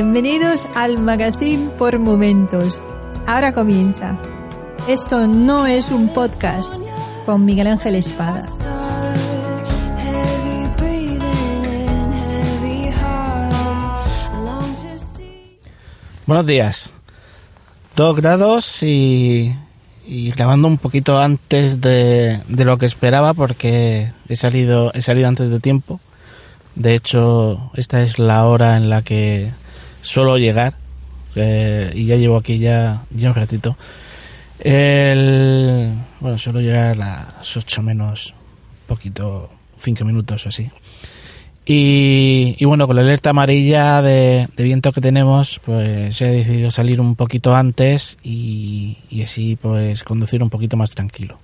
Bienvenidos al Magazine por Momentos. Ahora comienza. Esto no es un podcast con Miguel Ángel Espada. Buenos días. Dos grados y, y grabando un poquito antes de, de lo que esperaba porque he salido, he salido antes de tiempo. De hecho, esta es la hora en la que suelo llegar eh, y ya llevo aquí ya, ya un ratito. El, bueno, suelo llegar a las 8 menos poquito, 5 minutos o así. Y, y, bueno, con la alerta amarilla de, viento que tenemos, pues he decidido salir un poquito antes y, y así pues conducir un poquito más tranquilo.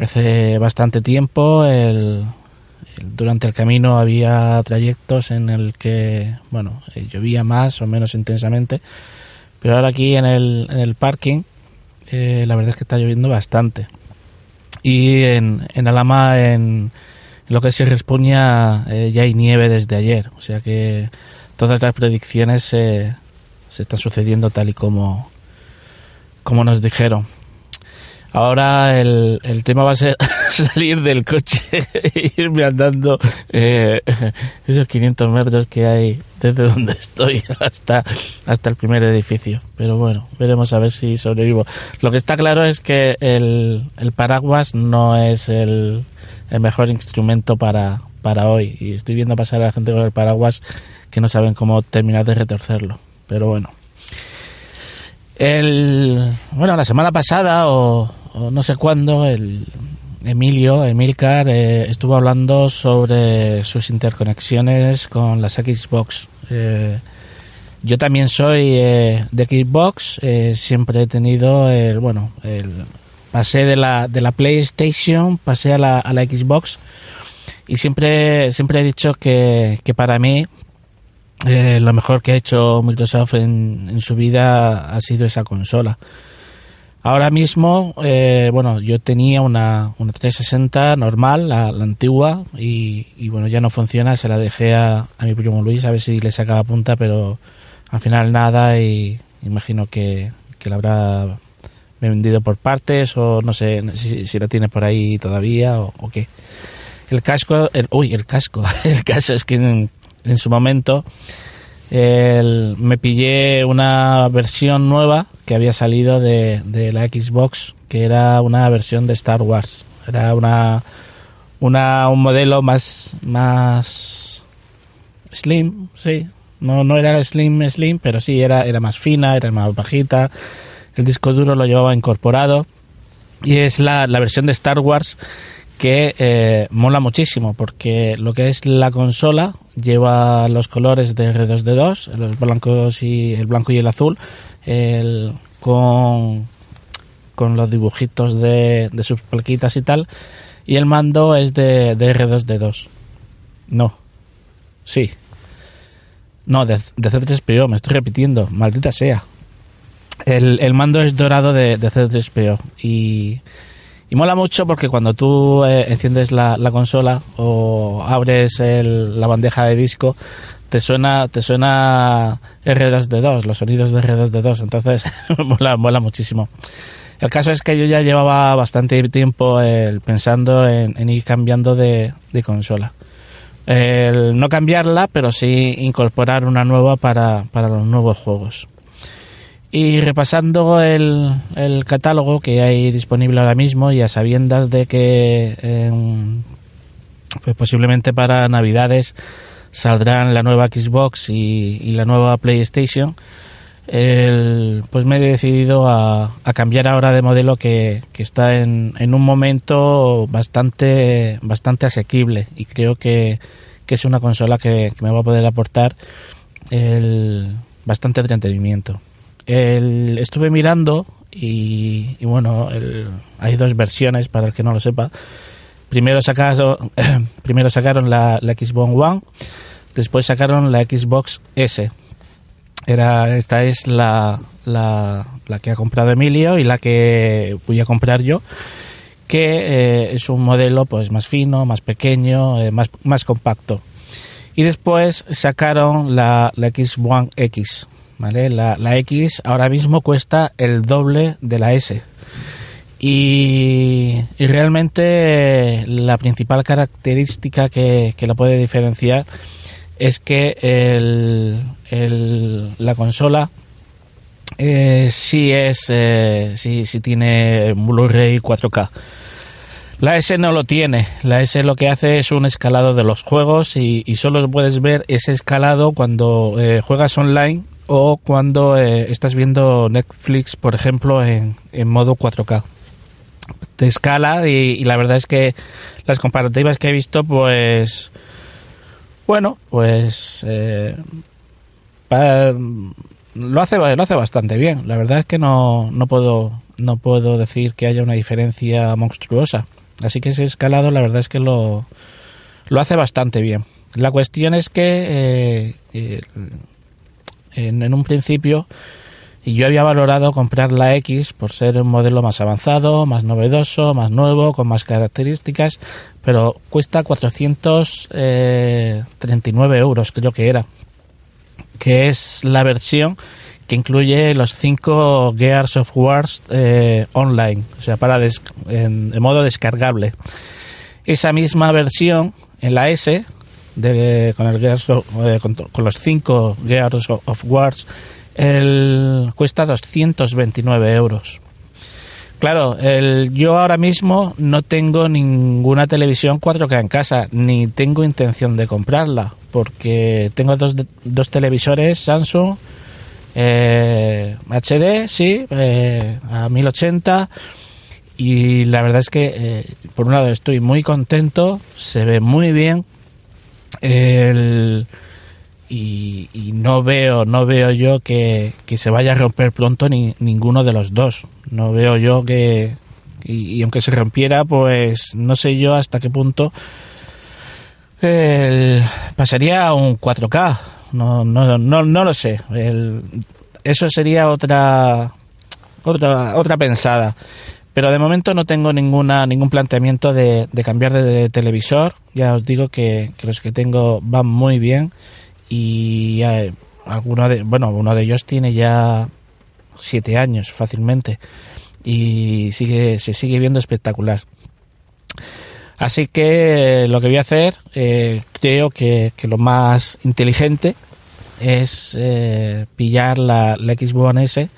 Hace bastante tiempo el, durante el camino había trayectos en el que, bueno, eh, llovía más o menos intensamente, pero ahora aquí en el, en el parking, eh, la verdad es que está lloviendo bastante. Y en, en Alama, en, lo que se responía, eh, ya hay nieve desde ayer, o sea que todas las predicciones se, se están sucediendo tal y como, como nos dijeron. Ahora el, el tema va a ser salir del coche e irme andando eh, esos 500 metros que hay desde donde estoy hasta, hasta el primer edificio. Pero bueno, veremos a ver si sobrevivo. Lo que está claro es que el, el paraguas no es el, el mejor instrumento para, para hoy. Y estoy viendo pasar a la gente con el paraguas que no saben cómo terminar de retorcerlo. Pero bueno. El, bueno, la semana pasada o, o no sé cuándo, el Emilio, Emilcar, eh, estuvo hablando sobre sus interconexiones con las Xbox. Eh, yo también soy eh, de Xbox, eh, siempre he tenido el, bueno, el, pasé de la, de la PlayStation, pasé a la, a la Xbox y siempre, siempre he dicho que, que para mí eh, lo mejor que ha hecho Microsoft en, en su vida ha sido esa consola. Ahora mismo, eh, bueno, yo tenía una, una 360 normal, la, la antigua, y, bueno, ya no funciona, se la dejé a, a, mi primo Luis a ver si le sacaba punta, pero al final nada y imagino que, que la habrá vendido por partes o no sé si, si la tiene por ahí todavía o, o qué. El casco, el, uy, el casco, el caso es que en, en su momento el, me pillé una versión nueva que había salido de, de, la Xbox, que era una versión de Star Wars. Era una, una un modelo más, más slim, sí. No, no era slim, slim, pero sí era, era más fina, era más bajita. El disco duro lo llevaba incorporado. Y es la, la versión de Star Wars que eh, mola muchísimo porque lo que es la consola lleva los colores de R2D2, los blancos y el blanco y el azul, con, con los dibujitos de, de sus plaquitas y tal, y el mando es de, de R2D2. No. Sí. No, de, de C3PO, me estoy repitiendo, maldita sea. El, el mando es dorado de, de C3PO y y mola mucho porque cuando tú eh, enciendes la, la, consola o abres el, la bandeja de disco, te suena, te suena R2D2, los sonidos de R2D2. Entonces, mola, mola muchísimo. El caso es que yo ya llevaba bastante tiempo eh, pensando en, ir cambiando de, de consola. El no cambiarla, pero sí incorporar una nueva para, para los nuevos juegos. Y repasando el, el, catálogo que hay disponible ahora mismo y a sabiendas de que eh, pues posiblemente para Navidades saldrán la nueva Xbox y, la nueva PlayStation, pues me he decidido a, cambiar ahora de modelo que, está en, en, un momento bastante, bastante asequible y creo que, es una consola que, me va a poder aportar el, bastante entretenimiento. Estuve mirando y, bueno, hay dos versiones para el que no lo sepa. Primero sacaron, primero sacaron la, Xbox One, después sacaron la Xbox S. Era, esta es la, la, que ha comprado Emilio y la que voy a comprar yo, que eh, es un modelo pues más fino, más pequeño, eh, más, más compacto. Y después sacaron la, la X. ¿vale? La, la X ahora mismo cuesta el doble de la S y, realmente la principal característica que, que la puede diferenciar es que el, la consola eh, sí es eh, sí, tiene Blu-ray 4K. La S no lo tiene. La S lo que hace es un escalado de los juegos y, solo puedes ver ese escalado cuando eh, juegas online o cuando eh, estás viendo Netflix, por ejemplo, en, en modo 4K de escala y, la verdad es que las comparativas que he visto pues bueno pues eh, lo hace lo hace bastante bien. La verdad es que no, no puedo no puedo decir que haya una diferencia monstruosa. Así que ese escalado la verdad es que lo lo hace bastante bien. La cuestión es que eh, en, en un principio y yo había valorado comprar la X por ser un modelo más avanzado, más novedoso, más nuevo, con más características, pero cuesta 439 eh, euros, creo que era, que es la versión que incluye los 5 Gears of Wars eh, online, o sea, para en, modo descargable. Esa misma versión en la S, eh, con, los 5 Gears of Wars, el, cuesta 229 euros. Claro, yo ahora mismo no tengo ninguna televisión 4K en casa, ni tengo intención de comprarla, porque tengo dos, dos televisores Samsung eh, HD, sí, eh, a 1080, y la verdad es que, eh, por un lado, estoy muy contento, se ve muy bien, el y, no veo no veo yo que, se vaya a romper pronto ni ninguno de los dos. No veo yo que y, aunque se rompiera pues no sé yo hasta qué punto pasaría a un 4K no no no, no lo sé. Eso sería otra otra otra pensada pero de momento no tengo ninguna ningún planteamiento de, cambiar de, televisor ya os digo que, que los que tengo van muy bien y alguno de, bueno, uno de ellos tiene ya siete años fácilmente y sigue, se sigue viendo espectacular. Así que lo que voy a hacer, eh, creo que, lo más inteligente es eh, pillar la, la, Xbox S,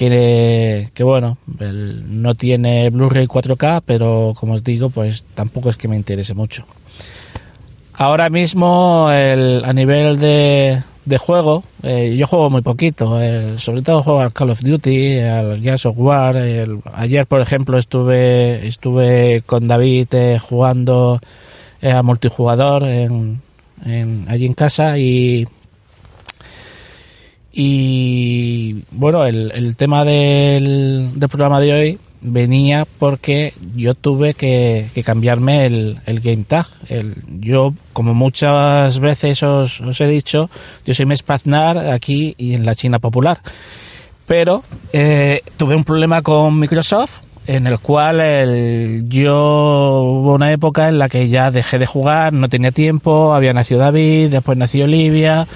que, que bueno, no tiene Blu-ray 4K, pero como os digo, pues tampoco es que me interese mucho. Ahora mismo, el, a nivel de, de juego, eh, yo juego muy poquito. Eh, sobre todo juego al Call of Duty, al Gears of War. ayer, por ejemplo, estuve estuve con David eh, jugando a multijugador en, allí en casa y y bueno, el, el tema del, del programa de hoy venía porque yo tuve que, cambiarme el, el, game tag. El, yo, como muchas veces os, os he dicho, yo soy Mespaznar aquí y en la China popular. Pero eh, tuve un problema con Microsoft en el cual el, yo hubo una época en la que ya dejé de jugar, no tenía tiempo, había nacido David, después nació Olivia.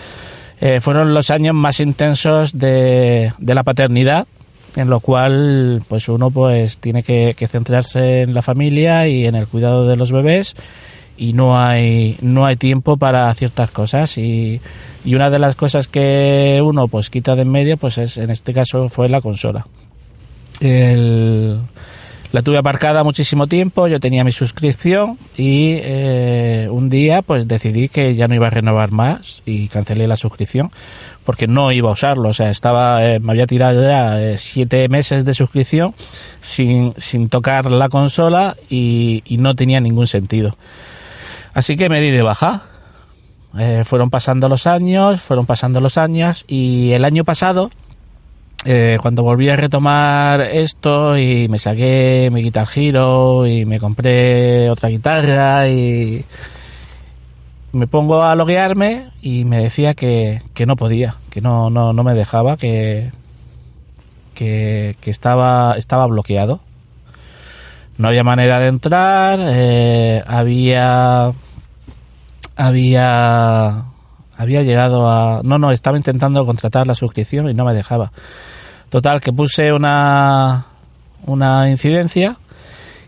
Eh, fueron los años más intensos de, de la paternidad en lo cual pues uno pues tiene que, centrarse en la familia y en el cuidado de los bebés y no hay no hay tiempo para ciertas cosas. Y, y una de las cosas que uno pues quita de en medio pues es en este caso fue la consola. El, La tuve aparcada muchísimo tiempo, yo tenía mi suscripción y eh, un día pues decidí que ya no iba a renovar más y cancelé la suscripción porque no iba a usarlo, o sea, estaba, eh, me había tirado ya eh, siete meses de suscripción sin, sin tocar la consola y, y no tenía ningún sentido. Así que me di de baja. Fueron pasando los años, fueron pasando los años y el año pasado, eh, cuando volví a retomar esto y me saqué mi Guitar Hero y me compré otra guitarra y me pongo a loguearme y me decía que, que no podía, que no, no, no me dejaba, que, que, que estaba, estaba bloqueado. No había manera de entrar, eh, había había había llegado a no no estaba intentando contratar la suscripción y no me dejaba total que puse una una incidencia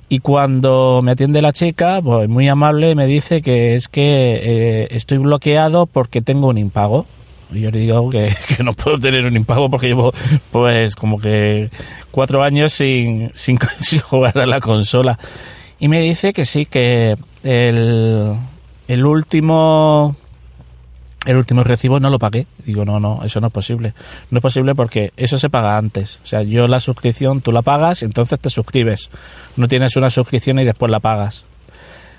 y cuando me atiende la chica pues muy amable me dice que es que eh, estoy bloqueado porque tengo un impago. Y yo le digo que, que, no puedo tener un impago porque llevo pues como que cuatro años sin, sin, sin jugar a la consola. Y me dice que sí que el el último el último recibo no lo pagué. Digo, no, no, eso no es posible. No es posible porque eso se paga antes. O sea, yo la suscripción tú la pagas, entonces te suscribes. No tienes una suscripción y después la pagas.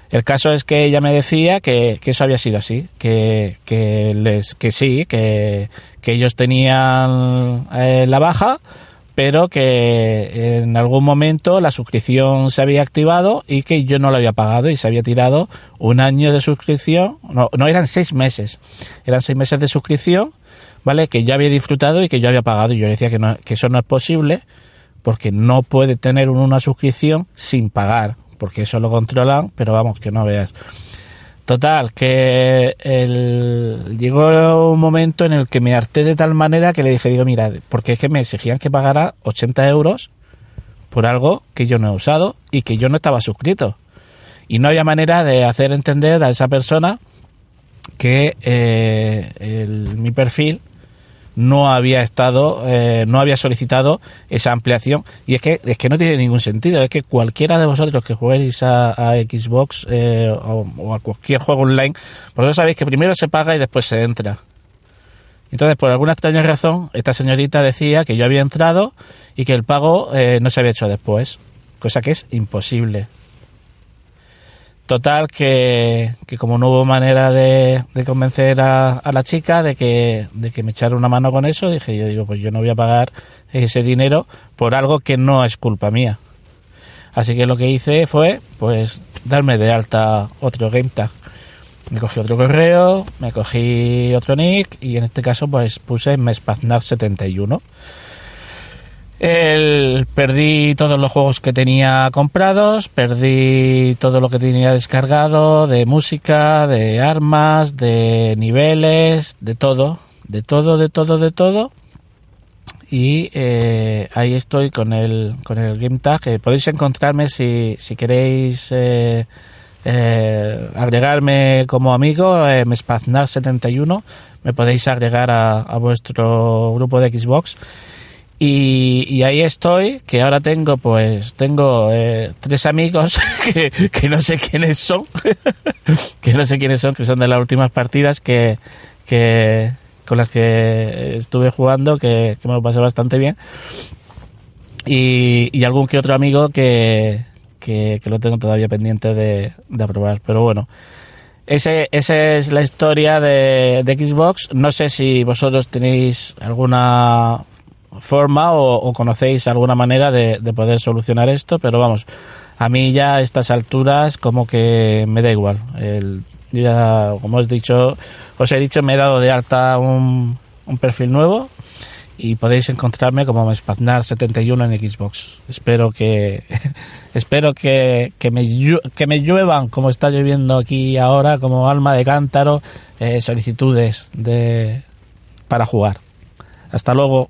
El caso es que ella me decía que, que eso había sido así, que, que, les, que sí, que, que ellos tenían eh, la baja, pero que en algún momento la suscripción se había activado y que yo no lo había pagado y se había tirado un año de suscripción, no, no eran seis meses, eran seis meses de suscripción, ¿vale? Que yo había disfrutado y que yo había pagado y yo decía que, no, que eso no es posible porque no puede tener una suscripción sin pagar, porque eso lo controlan, pero vamos, que no veas. Total, que el, llegó un momento en el que me harté de tal manera que le dije, digo, mira, porque es que me exigían que pagara 80 euros por algo que yo no he usado y que yo no estaba suscrito. Y no había manera de hacer entender a esa persona que eh, mi perfil no había estado, eh, no había solicitado esa ampliación. Y es que, es que no tiene ningún sentido. Es que cualquiera de vosotros que juguéis a, Xbox eh, o, o, a cualquier juego online, vosotros sabéis que primero se paga y después se entra. Entonces, por alguna extraña razón, esta señorita decía que yo había entrado y que el pago eh, no se había hecho después. Cosa que es imposible. Total, que, que, como no hubo manera de, convencer a, a, la chica de que, de que me echara una mano con eso, dije yo, digo, pues yo no voy a pagar ese dinero por algo que no es culpa mía. Así que lo que hice fue, pues, darme de alta otro game tag. Me cogí otro correo, me cogí otro nick y en este caso, pues, puse Mespaznar71. El, perdí todos los juegos que tenía comprados, perdí todo lo que tenía descargado de música, de armas, de niveles, de todo, de todo, de todo, de todo. Y eh, ahí estoy con el, con el Game Tag. Podéis encontrarme si, si queréis eh, eh agregarme como amigo, eh, Mespaznar71. Me podéis agregar a, a vuestro grupo de Xbox. Y, ahí estoy, que ahora tengo, pues, tengo eh, tres amigos que, que, no sé quiénes son, que no sé quiénes son, que son de las últimas partidas que, que con las que estuve jugando, que, me lo pasé bastante bien. Y, algún que otro amigo que, que, que lo tengo todavía pendiente de, de aprobar. Pero bueno, ese, esa es la historia de, de Xbox. No sé si vosotros tenéis alguna forma o, conocéis alguna manera de, de, poder solucionar esto, pero vamos, a mí ya a estas alturas como que me da igual. El, ya, como os dicho, os he dicho, me he dado de alta un, un perfil nuevo y podéis encontrarme como Spaznar71 en Xbox. Espero que espero que, que, me, que me lluevan como está lloviendo aquí ahora como alma de cántaro eh, solicitudes de para jugar. Hasta luego.